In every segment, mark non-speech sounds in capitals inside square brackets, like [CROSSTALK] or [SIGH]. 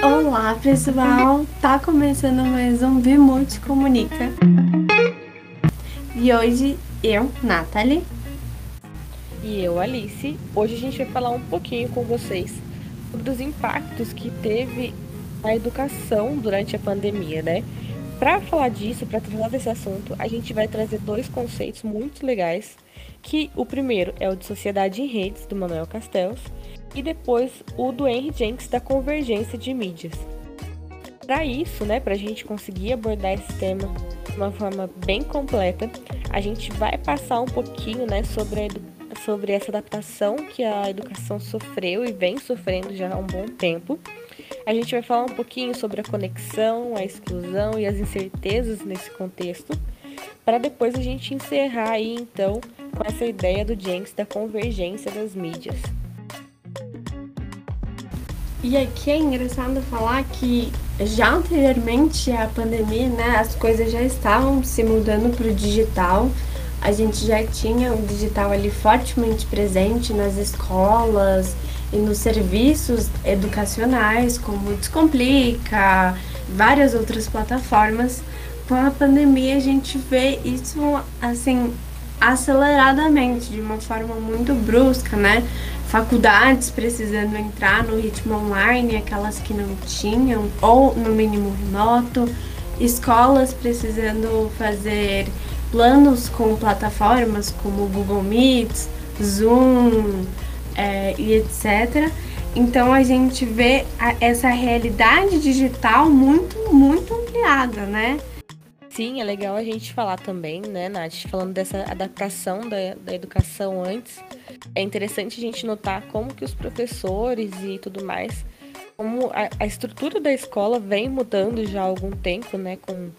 Olá pessoal, tá começando mais um Vimute Comunica. E hoje eu, Nathalie. E eu, Alice. Hoje a gente vai falar um pouquinho com vocês sobre os impactos que teve a educação durante a pandemia, né? Para falar disso, para falar desse assunto, a gente vai trazer dois conceitos muito legais, que o primeiro é o de sociedade em redes do Manuel Castells e depois o do Henry Jenks da convergência de mídias. Para isso, né, para a gente conseguir abordar esse tema de uma forma bem completa, a gente vai passar um pouquinho, né, sobre sobre essa adaptação que a educação sofreu e vem sofrendo já há um bom tempo a gente vai falar um pouquinho sobre a conexão, a exclusão e as incertezas nesse contexto, para depois a gente encerrar aí então com essa ideia do Jenks da convergência das mídias. E aqui é engraçado falar que já anteriormente à pandemia, né, as coisas já estavam se mudando para o digital. A gente já tinha o digital ali fortemente presente nas escolas, e nos serviços educacionais, como Descomplica, várias outras plataformas. Com a pandemia, a gente vê isso assim aceleradamente, de uma forma muito brusca, né? Faculdades precisando entrar no ritmo online, aquelas que não tinham, ou no mínimo remoto, escolas precisando fazer planos com plataformas como Google Meets, Zoom, é, e etc. Então a gente vê a, essa realidade digital muito, muito ampliada, né? Sim, é legal a gente falar também, né, Nath? Falando dessa adaptação da, da educação antes, é interessante a gente notar como que os professores e tudo mais, como a, a estrutura da escola vem mudando já há algum tempo, né, com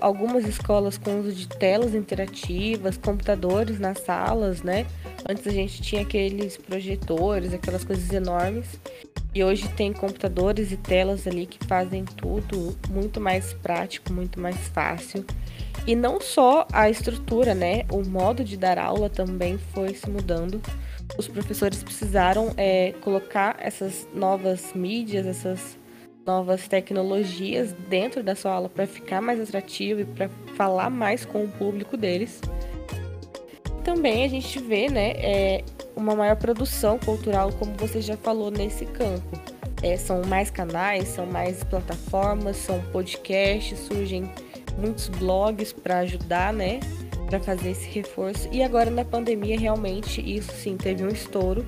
algumas escolas com uso de telas interativas, computadores nas salas, né? Antes a gente tinha aqueles projetores, aquelas coisas enormes. E hoje tem computadores e telas ali que fazem tudo muito mais prático, muito mais fácil. E não só a estrutura, né? O modo de dar aula também foi se mudando. Os professores precisaram é, colocar essas novas mídias, essas novas tecnologias dentro da sua aula para ficar mais atrativo e para falar mais com o público deles também a gente vê né, é, uma maior produção cultural, como você já falou, nesse campo. É, são mais canais, são mais plataformas, são podcasts, surgem muitos blogs para ajudar, né? Para fazer esse reforço. E agora na pandemia, realmente, isso sim teve um estouro.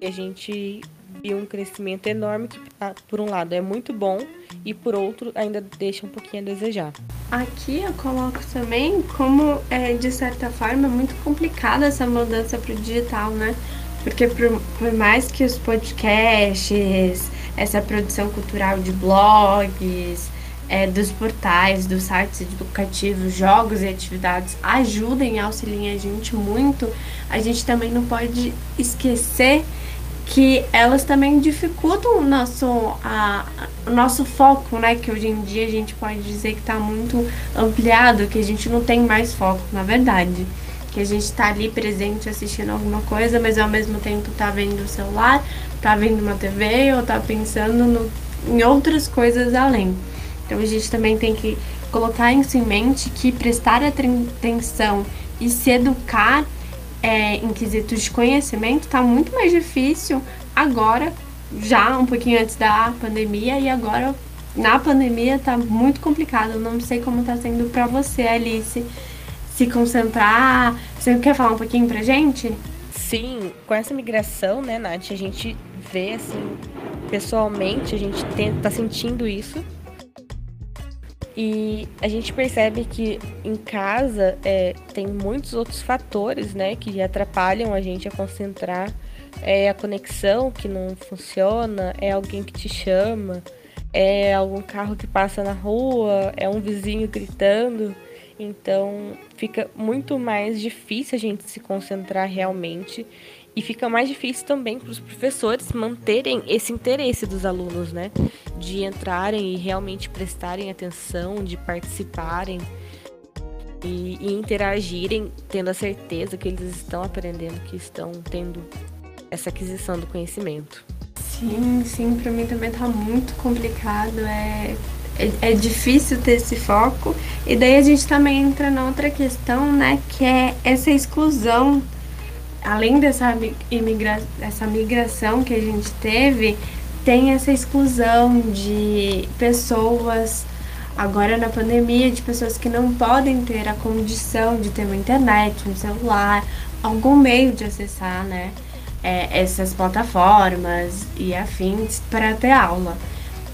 E a gente viu um crescimento enorme que, ah, por um lado, é muito bom e por outro ainda deixa um pouquinho a desejar. Aqui eu coloco também como é de certa forma muito complicada essa mudança para o digital, né? Porque por, por mais que os podcasts, essa produção cultural de blogs, é, dos portais, dos sites educativos, jogos e atividades ajudem e auxiliem a gente muito, a gente também não pode esquecer que elas também dificultam o nosso, a, o nosso foco, né? Que hoje em dia a gente pode dizer que está muito ampliado, que a gente não tem mais foco, na verdade. Que a gente está ali presente assistindo alguma coisa, mas ao mesmo tempo está vendo o celular, está vendo uma TV ou está pensando no, em outras coisas além. Então a gente também tem que colocar isso em mente que prestar atenção e se educar é, em quesitos de conhecimento está muito mais difícil agora, já um pouquinho antes da pandemia, e agora na pandemia está muito complicado. Eu não sei como está sendo para você, Alice, se concentrar. Você quer falar um pouquinho pra gente? Sim, com essa migração, né, Nath, a gente vê assim, pessoalmente, a gente está sentindo isso e a gente percebe que em casa é, tem muitos outros fatores, né, que atrapalham a gente a concentrar. É a conexão que não funciona, é alguém que te chama, é algum carro que passa na rua, é um vizinho gritando. Então fica muito mais difícil a gente se concentrar realmente e fica mais difícil também para os professores manterem esse interesse dos alunos, né? De entrarem e realmente prestarem atenção, de participarem e, e interagirem, tendo a certeza que eles estão aprendendo, que estão tendo essa aquisição do conhecimento. Sim, sim, para mim também tá muito complicado. É, é, é, difícil ter esse foco. E daí a gente também entra na outra questão, né? Que é essa exclusão. Além dessa imigra essa migração que a gente teve, tem essa exclusão de pessoas, agora na pandemia, de pessoas que não podem ter a condição de ter uma internet, um celular, algum meio de acessar, né? É, essas plataformas e afins para ter aula.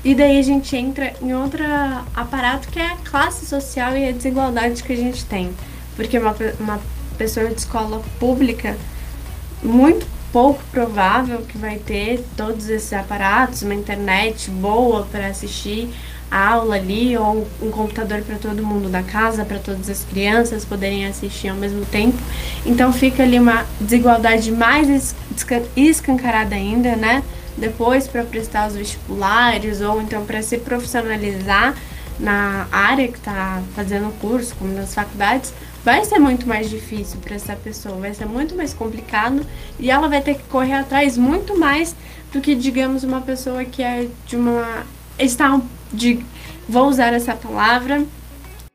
E daí a gente entra em outro aparato que é a classe social e a desigualdade que a gente tem. Porque uma, uma pessoa de escola pública, muito pouco provável que vai ter todos esses aparatos, uma internet boa para assistir a aula ali, ou um computador para todo mundo da casa, para todas as crianças poderem assistir ao mesmo tempo. Então fica ali uma desigualdade mais escancarada ainda, né? depois para prestar os vestibulares ou então para se profissionalizar na área que está fazendo o curso, como nas faculdades, vai ser muito mais difícil para essa pessoa, vai ser muito mais complicado e ela vai ter que correr atrás muito mais do que, digamos, uma pessoa que é de uma. está de. vou usar essa palavra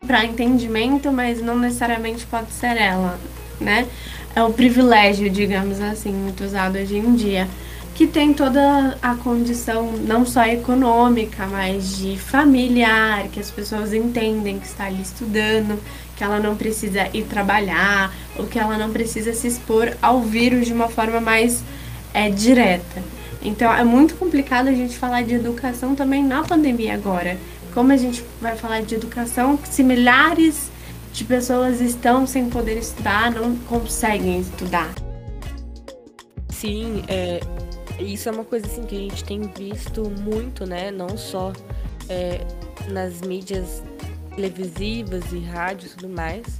para entendimento, mas não necessariamente pode ser ela, né? É o privilégio, digamos assim, muito usado hoje em dia que tem toda a condição não só econômica, mas de familiar, que as pessoas entendem que está ali estudando, que ela não precisa ir trabalhar, ou que ela não precisa se expor ao vírus de uma forma mais é, direta. Então é muito complicado a gente falar de educação também na pandemia agora. Como a gente vai falar de educação se milhares de pessoas estão sem poder estudar, não conseguem estudar? Sim, é, isso é uma coisa assim que a gente tem visto muito, né? Não só é, nas mídias televisivas e rádio e tudo mais.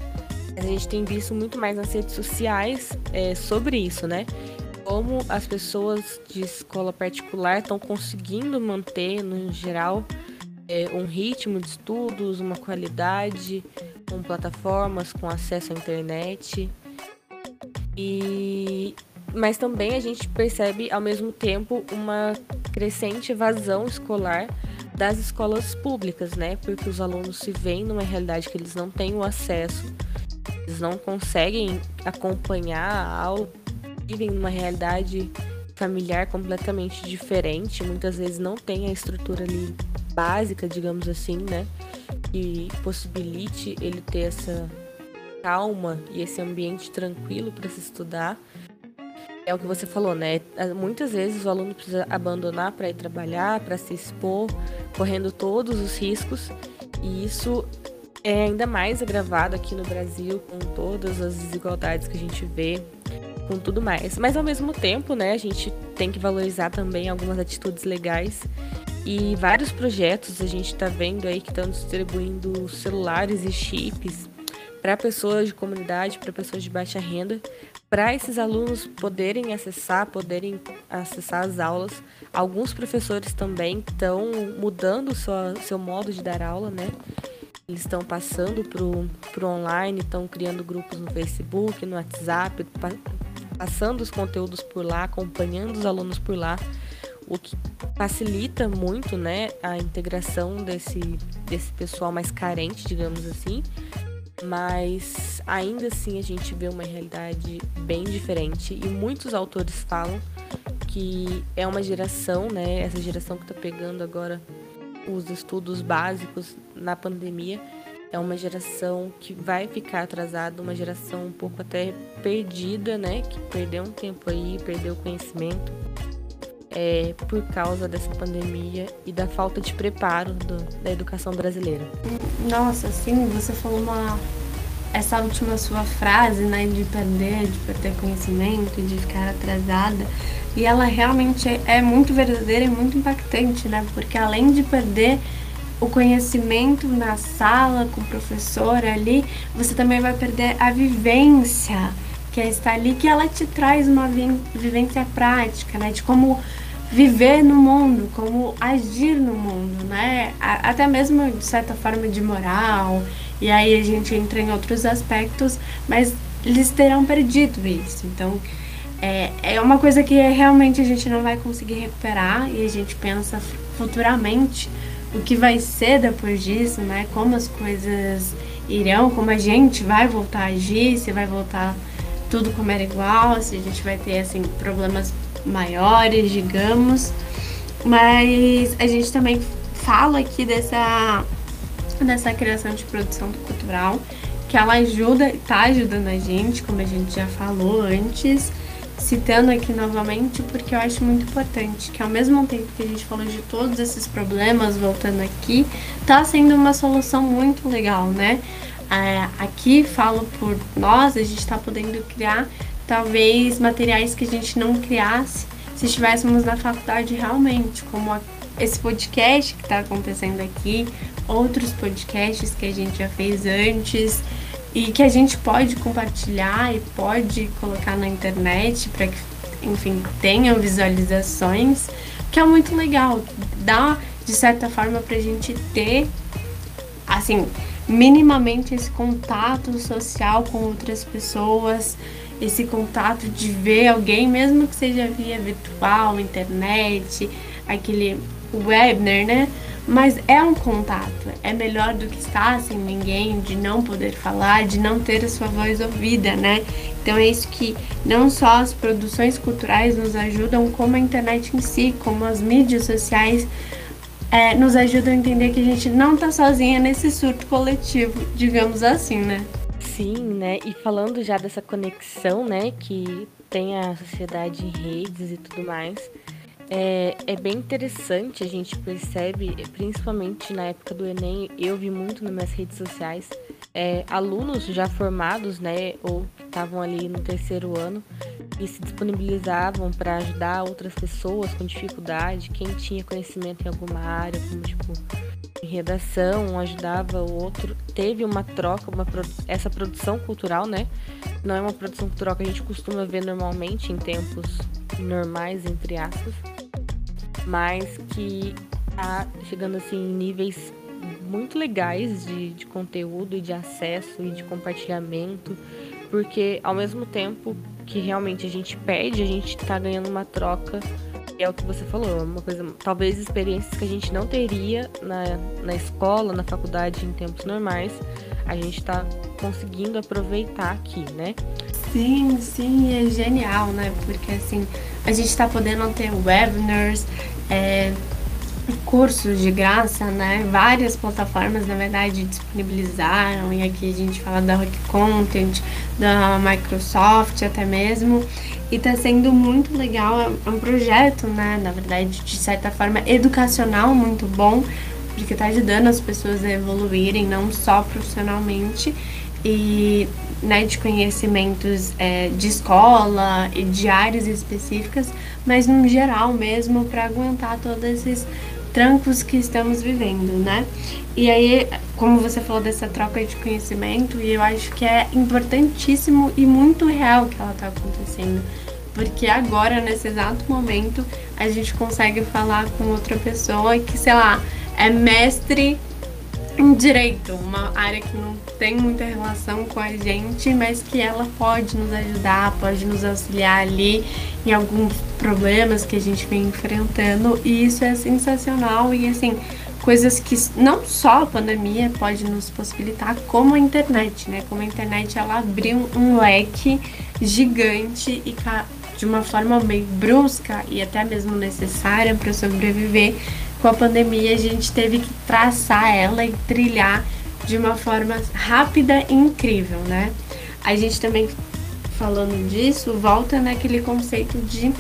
A gente tem visto muito mais nas redes sociais é, sobre isso, né? Como as pessoas de escola particular estão conseguindo manter, no geral, é, um ritmo de estudos, uma qualidade, com plataformas, com acesso à internet. E mas também a gente percebe ao mesmo tempo uma crescente evasão escolar das escolas públicas, né? Porque os alunos se veem numa realidade que eles não têm o acesso, eles não conseguem acompanhar a aula, vivem numa realidade familiar completamente diferente, muitas vezes não tem a estrutura ali básica, digamos assim, né? Que possibilite ele ter essa calma e esse ambiente tranquilo para se estudar. É o que você falou, né? Muitas vezes o aluno precisa abandonar para ir trabalhar, para se expor, correndo todos os riscos, e isso é ainda mais agravado aqui no Brasil com todas as desigualdades que a gente vê, com tudo mais. Mas ao mesmo tempo, né, a gente tem que valorizar também algumas atitudes legais e vários projetos a gente está vendo aí que estão distribuindo celulares e chips para pessoas de comunidade, para pessoas de baixa renda, para esses alunos poderem acessar, poderem acessar as aulas. Alguns professores também estão mudando sua, seu modo de dar aula, né? Eles estão passando para o online, estão criando grupos no Facebook, no WhatsApp, pa, passando os conteúdos por lá, acompanhando os alunos por lá, o que facilita muito né, a integração desse, desse pessoal mais carente, digamos assim, mas ainda assim a gente vê uma realidade bem diferente. E muitos autores falam que é uma geração, né, essa geração que está pegando agora os estudos básicos na pandemia, é uma geração que vai ficar atrasada, uma geração um pouco até perdida, né, que perdeu um tempo aí, perdeu conhecimento é, por causa dessa pandemia e da falta de preparo do, da educação brasileira. Nossa, sim, você falou uma essa última sua frase, né, de perder, de perder conhecimento, de ficar atrasada, e ela realmente é, é muito verdadeira e muito impactante, né, porque além de perder o conhecimento na sala com o professor ali, você também vai perder a vivência que é estar ali, que ela te traz uma vivência prática, né, de como viver no mundo, como agir no mundo, né? Até mesmo de certa forma de moral. E aí a gente entra em outros aspectos, mas eles terão perdido isso. Então, é, é uma coisa que realmente a gente não vai conseguir recuperar e a gente pensa futuramente o que vai ser depois disso, né? Como as coisas irão, como a gente vai voltar a agir, se vai voltar tudo como era igual, se a gente vai ter assim problemas maiores, digamos. Mas a gente também fala aqui dessa dessa criação de produção cultural, que ela ajuda, tá ajudando a gente, como a gente já falou antes, citando aqui novamente, porque eu acho muito importante que ao mesmo tempo que a gente falou de todos esses problemas, voltando aqui, tá sendo uma solução muito legal, né? É, aqui falo por nós, a gente está podendo criar talvez materiais que a gente não criasse se estivéssemos na faculdade realmente, como esse podcast que está acontecendo aqui, outros podcasts que a gente já fez antes e que a gente pode compartilhar e pode colocar na internet para que, enfim, tenham visualizações, que é muito legal. Dá, de certa forma, para a gente ter, assim, minimamente esse contato social com outras pessoas, esse contato de ver alguém, mesmo que seja via virtual, internet, aquele webinar, né? Mas é um contato, é melhor do que estar sem ninguém, de não poder falar, de não ter a sua voz ouvida, né? Então é isso que não só as produções culturais nos ajudam, como a internet em si, como as mídias sociais é, nos ajudam a entender que a gente não tá sozinha nesse surto coletivo, digamos assim, né? Sim, né? E falando já dessa conexão, né, que tem a sociedade em redes e tudo mais, é, é bem interessante, a gente percebe, principalmente na época do Enem, eu vi muito nas minhas redes sociais, é, alunos já formados, né, ou estavam ali no terceiro ano, e se disponibilizavam para ajudar outras pessoas com dificuldade, quem tinha conhecimento em alguma área, como tipo em redação, ajudava o outro. Teve uma troca, uma essa produção cultural, né? Não é uma produção cultural que a gente costuma ver normalmente em tempos normais, entre aspas, mas que tá chegando assim em níveis muito legais de, de conteúdo e de acesso e de compartilhamento, porque ao mesmo tempo que realmente a gente perde, a gente tá ganhando uma troca é o que você falou, uma coisa, talvez experiências que a gente não teria na, na escola, na faculdade em tempos normais, a gente está conseguindo aproveitar aqui, né? Sim, sim, é genial, né? Porque assim, a gente está podendo ter webinars, é, cursos de graça, né? Várias plataformas, na verdade, disponibilizaram, e aqui a gente fala da Rock Content, da Microsoft até mesmo, e tá sendo muito legal, é um projeto, né? Na verdade, de certa forma, educacional muito bom, porque tá ajudando as pessoas a evoluírem, não só profissionalmente, e né, de conhecimentos é, de escola e de áreas específicas, mas no geral mesmo para aguentar todos esses trancos que estamos vivendo, né? E aí, como você falou dessa troca de conhecimento, e eu acho que é importantíssimo e muito real que ela está acontecendo. Porque agora, nesse exato momento, a gente consegue falar com outra pessoa que, sei lá, é mestre em direito, uma área que não tem muita relação com a gente, mas que ela pode nos ajudar, pode nos auxiliar ali em alguns problemas que a gente vem enfrentando, e isso é sensacional. E assim, coisas que não só a pandemia pode nos possibilitar, como a internet, né? Como a internet ela abriu um leque gigante e de uma forma meio brusca e até mesmo necessária para sobreviver. Com a pandemia, a gente teve que traçar ela e trilhar de uma forma rápida e incrível, né? A gente também falando disso, volta naquele conceito de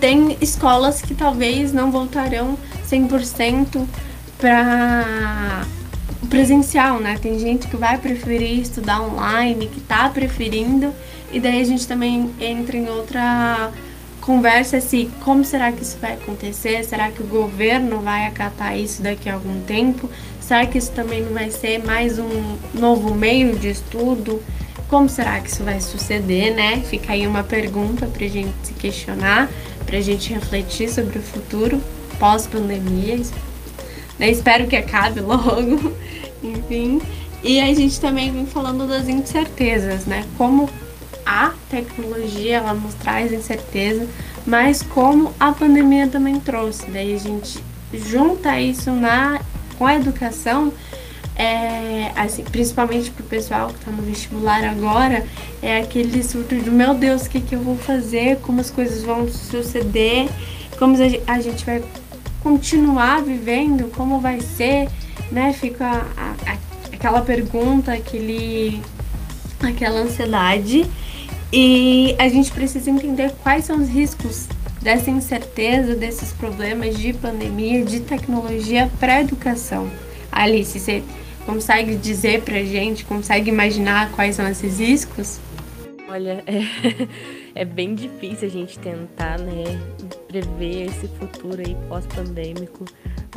tem escolas que talvez não voltarão 100% para presencial, né? Tem gente que vai preferir estudar online, que tá preferindo, e daí a gente também entra em outra conversa se como será que isso vai acontecer? Será que o governo vai acatar isso daqui a algum tempo? Será que isso também não vai ser mais um novo meio de estudo? Como será que isso vai suceder, né? Fica aí uma pergunta pra gente se questionar, pra gente refletir sobre o futuro pós-pandemia. Espero que acabe logo, [LAUGHS] enfim. E a gente também vem falando das incertezas, né? Como a tecnologia ela nos traz incerteza, mas como a pandemia também trouxe. Daí a gente junta isso na com a educação, é, assim, principalmente para o pessoal que está no vestibular agora, é aquele surto de meu Deus, o que, que eu vou fazer, como as coisas vão suceder, como a gente vai continuar vivendo, como vai ser, né? Fica a, a, aquela pergunta, aquele, aquela ansiedade. E a gente precisa entender quais são os riscos dessa incerteza, desses problemas de pandemia, de tecnologia para a educação. Alice, você consegue dizer para a gente, consegue imaginar quais são esses riscos? Olha, [LAUGHS] é, é bem difícil a gente tentar, né, prever esse futuro aí pós-pandêmico,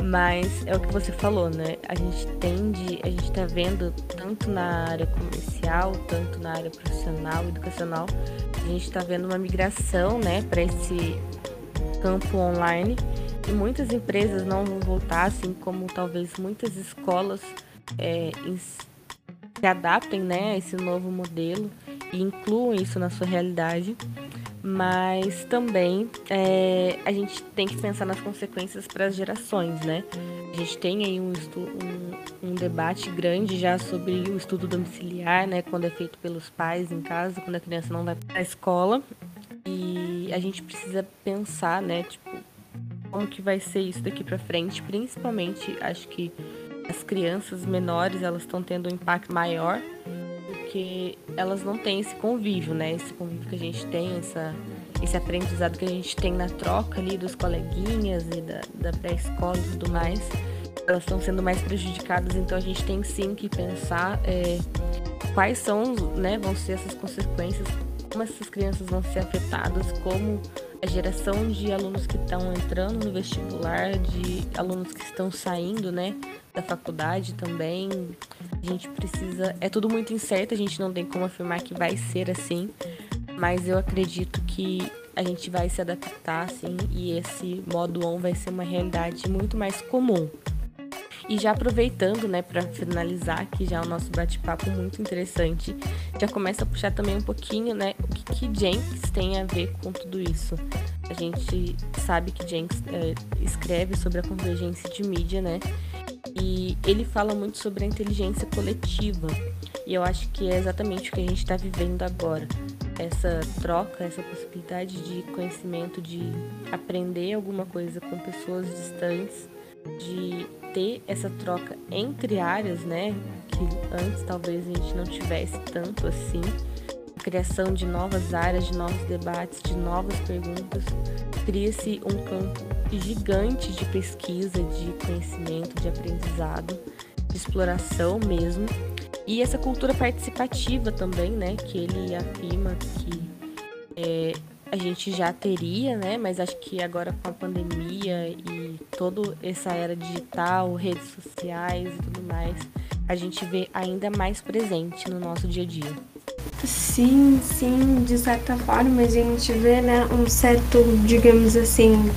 mas é o que você falou, né? A gente tende, a gente tá vendo tanto na área comercial, tanto na área profissional, educacional, a gente tá vendo uma migração, né, para esse campo online e muitas empresas não vão voltar, assim como talvez muitas escolas é, se adaptem, né, a esse novo modelo e incluam isso na sua realidade mas também é, a gente tem que pensar nas consequências para as gerações, né? A gente tem aí um, um, um, debate grande já sobre o estudo domiciliar, né? Quando é feito pelos pais em casa, quando a criança não vai para a escola. E a gente precisa pensar, né? Tipo, como que vai ser isso daqui para frente, principalmente acho que as crianças menores elas estão tendo um impacto maior porque elas não têm esse convívio, né? Esse convívio que a gente tem, essa, esse aprendizado que a gente tem na troca ali dos coleguinhas e da, da pré-escola e tudo mais. Elas estão sendo mais prejudicadas, então a gente tem sim que pensar é, quais são, né, vão ser essas consequências, como essas crianças vão ser afetadas, como a geração de alunos que estão entrando no vestibular, de alunos que estão saindo, né, da faculdade também. A gente precisa. É tudo muito incerto, a gente não tem como afirmar que vai ser assim, mas eu acredito que a gente vai se adaptar, assim, e esse modo on vai ser uma realidade muito mais comum. E já aproveitando, né, para finalizar aqui já o nosso bate-papo muito interessante, já começa a puxar também um pouquinho, né, o que, que Jenks tem a ver com tudo isso. A gente sabe que Jenks é, escreve sobre a convergência de mídia, né, e ele fala muito sobre a inteligência coletiva. E eu acho que é exatamente o que a gente está vivendo agora. Essa troca, essa possibilidade de conhecimento, de aprender alguma coisa com pessoas distantes, de ter essa troca entre áreas, né? Que antes talvez a gente não tivesse tanto assim. A criação de novas áreas, de novos debates, de novas perguntas. Cria-se um campo gigante de pesquisa, de conhecimento, de aprendizado, de exploração mesmo. E essa cultura participativa também, né? Que ele afirma que é, a gente já teria, né? Mas acho que agora com a pandemia e toda essa era digital, redes sociais e tudo mais, a gente vê ainda mais presente no nosso dia a dia. Sim, sim, de certa forma a gente vê, né, um certo, digamos assim,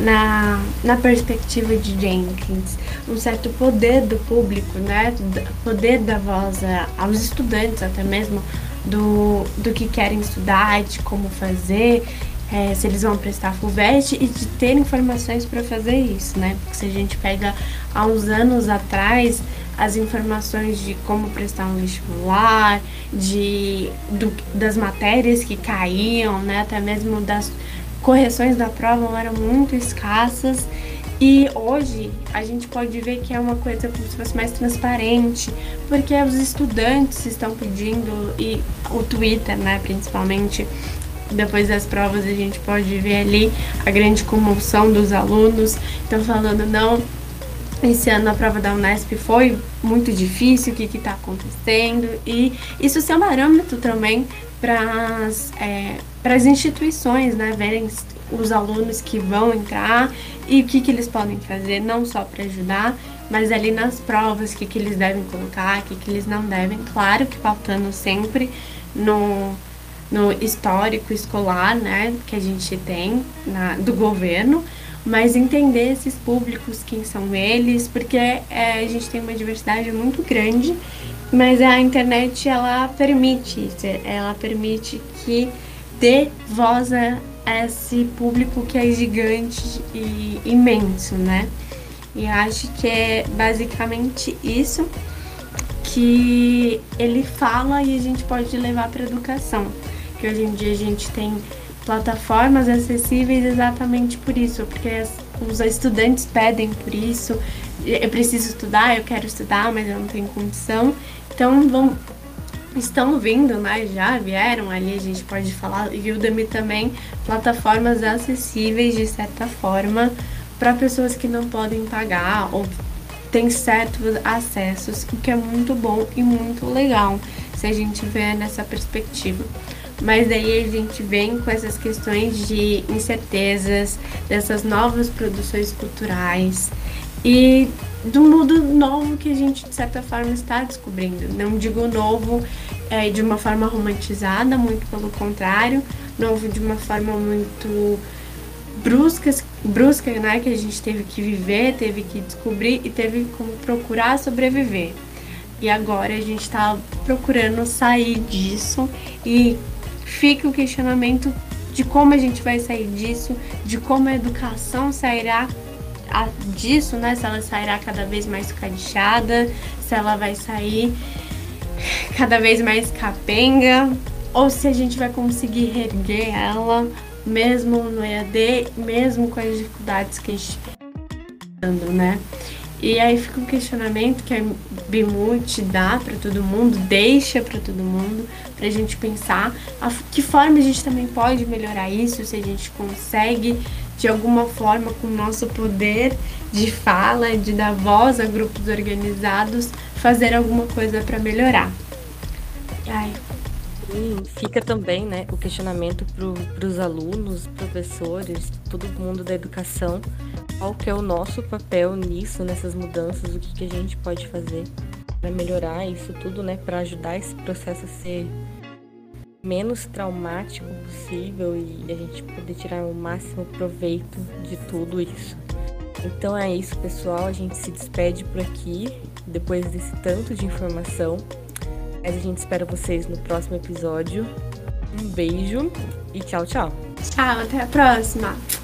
na, na perspectiva de Jenkins, um certo poder do público, né, poder da voz aos estudantes até mesmo, do, do que querem estudar, de como fazer, é, se eles vão prestar FUVEST e de ter informações para fazer isso, né? Porque se a gente pega há uns anos atrás as informações de como prestar um vestibular, de, do, das matérias que caíam, né? Até mesmo das correções da prova eram muito escassas e hoje a gente pode ver que é uma coisa como se fosse mais transparente, porque os estudantes estão pedindo, e o Twitter, né, principalmente, depois das provas a gente pode ver ali a grande comoção dos alunos. Estão falando, não, esse ano a prova da Unesp foi muito difícil, o que está acontecendo, e isso é um parâmetro também para as é, instituições, né, verem os alunos que vão entrar e o que, que eles podem fazer, não só para ajudar, mas ali nas provas, o que, que eles devem colocar, o que, que eles não devem. Claro que faltando sempre no, no histórico escolar, né, que a gente tem na, do governo, mas entender esses públicos, quem são eles, porque é, a gente tem uma diversidade muito grande, mas a internet ela permite isso, ela permite que dê voz a esse público que é gigante e imenso, né? E acho que é basicamente isso que ele fala e a gente pode levar para educação. Que hoje em dia a gente tem plataformas acessíveis exatamente por isso, porque os estudantes pedem por isso. Eu preciso estudar, eu quero estudar, mas eu não tenho condição. Então vão, estão vindo, né? Já vieram ali, a gente pode falar, e Udemy também, plataformas acessíveis de certa forma para pessoas que não podem pagar ou têm certos acessos, o que é muito bom e muito legal se a gente vê nessa perspectiva. Mas daí a gente vem com essas questões de incertezas, dessas novas produções culturais e do mundo novo que a gente, de certa forma, está descobrindo. Não digo novo é, de uma forma romantizada, muito pelo contrário, novo de uma forma muito brusca, brusca né, que a gente teve que viver, teve que descobrir e teve como procurar sobreviver. E agora a gente está procurando sair disso e fica o questionamento de como a gente vai sair disso, de como a educação sairá disso, né? Se ela sairá cada vez mais cadichada, se ela vai sair cada vez mais capenga, ou se a gente vai conseguir reerguer ela, mesmo no EAD, mesmo com as dificuldades que a gente tá né? E aí fica um questionamento que a Bimute dá para todo mundo, deixa para todo mundo, para a gente pensar a que forma a gente também pode melhorar isso, se a gente consegue de alguma forma com o nosso poder de fala, de dar voz a grupos organizados, fazer alguma coisa para melhorar. Ai. E fica também né, o questionamento para os alunos, professores, todo mundo da educação qual que é o nosso papel nisso, nessas mudanças, o que, que a gente pode fazer para melhorar isso tudo, né, para ajudar esse processo a ser menos traumático possível e a gente poder tirar o máximo proveito de tudo isso. Então é isso, pessoal. A gente se despede por aqui, depois desse tanto de informação. Mas a gente espera vocês no próximo episódio. Um beijo e tchau, tchau. Tchau, até a próxima.